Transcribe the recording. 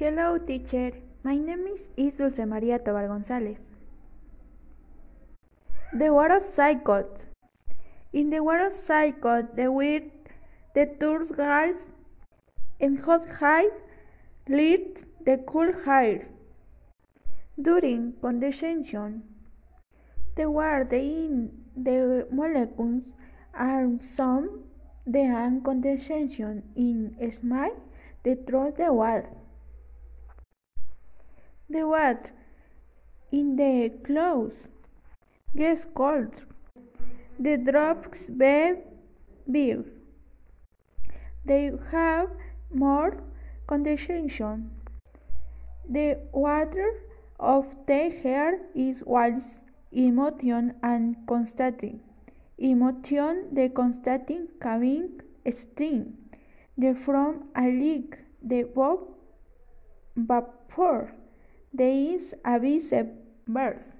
Hello, teacher. My name is, Dulce Maria Tobar Gonzalez. The word of. In the word of the word the tours guys and hot high lead the cool hairs. During condensation, the word in the molecules are some the condensation in smile the through the water. The water in the clothes gets cold. The drops be beer. They have more condensation. The water of the hair is whilst emotion and constating. Emotion the constating coming stream. The from a leak the vapor. There is a vice versa.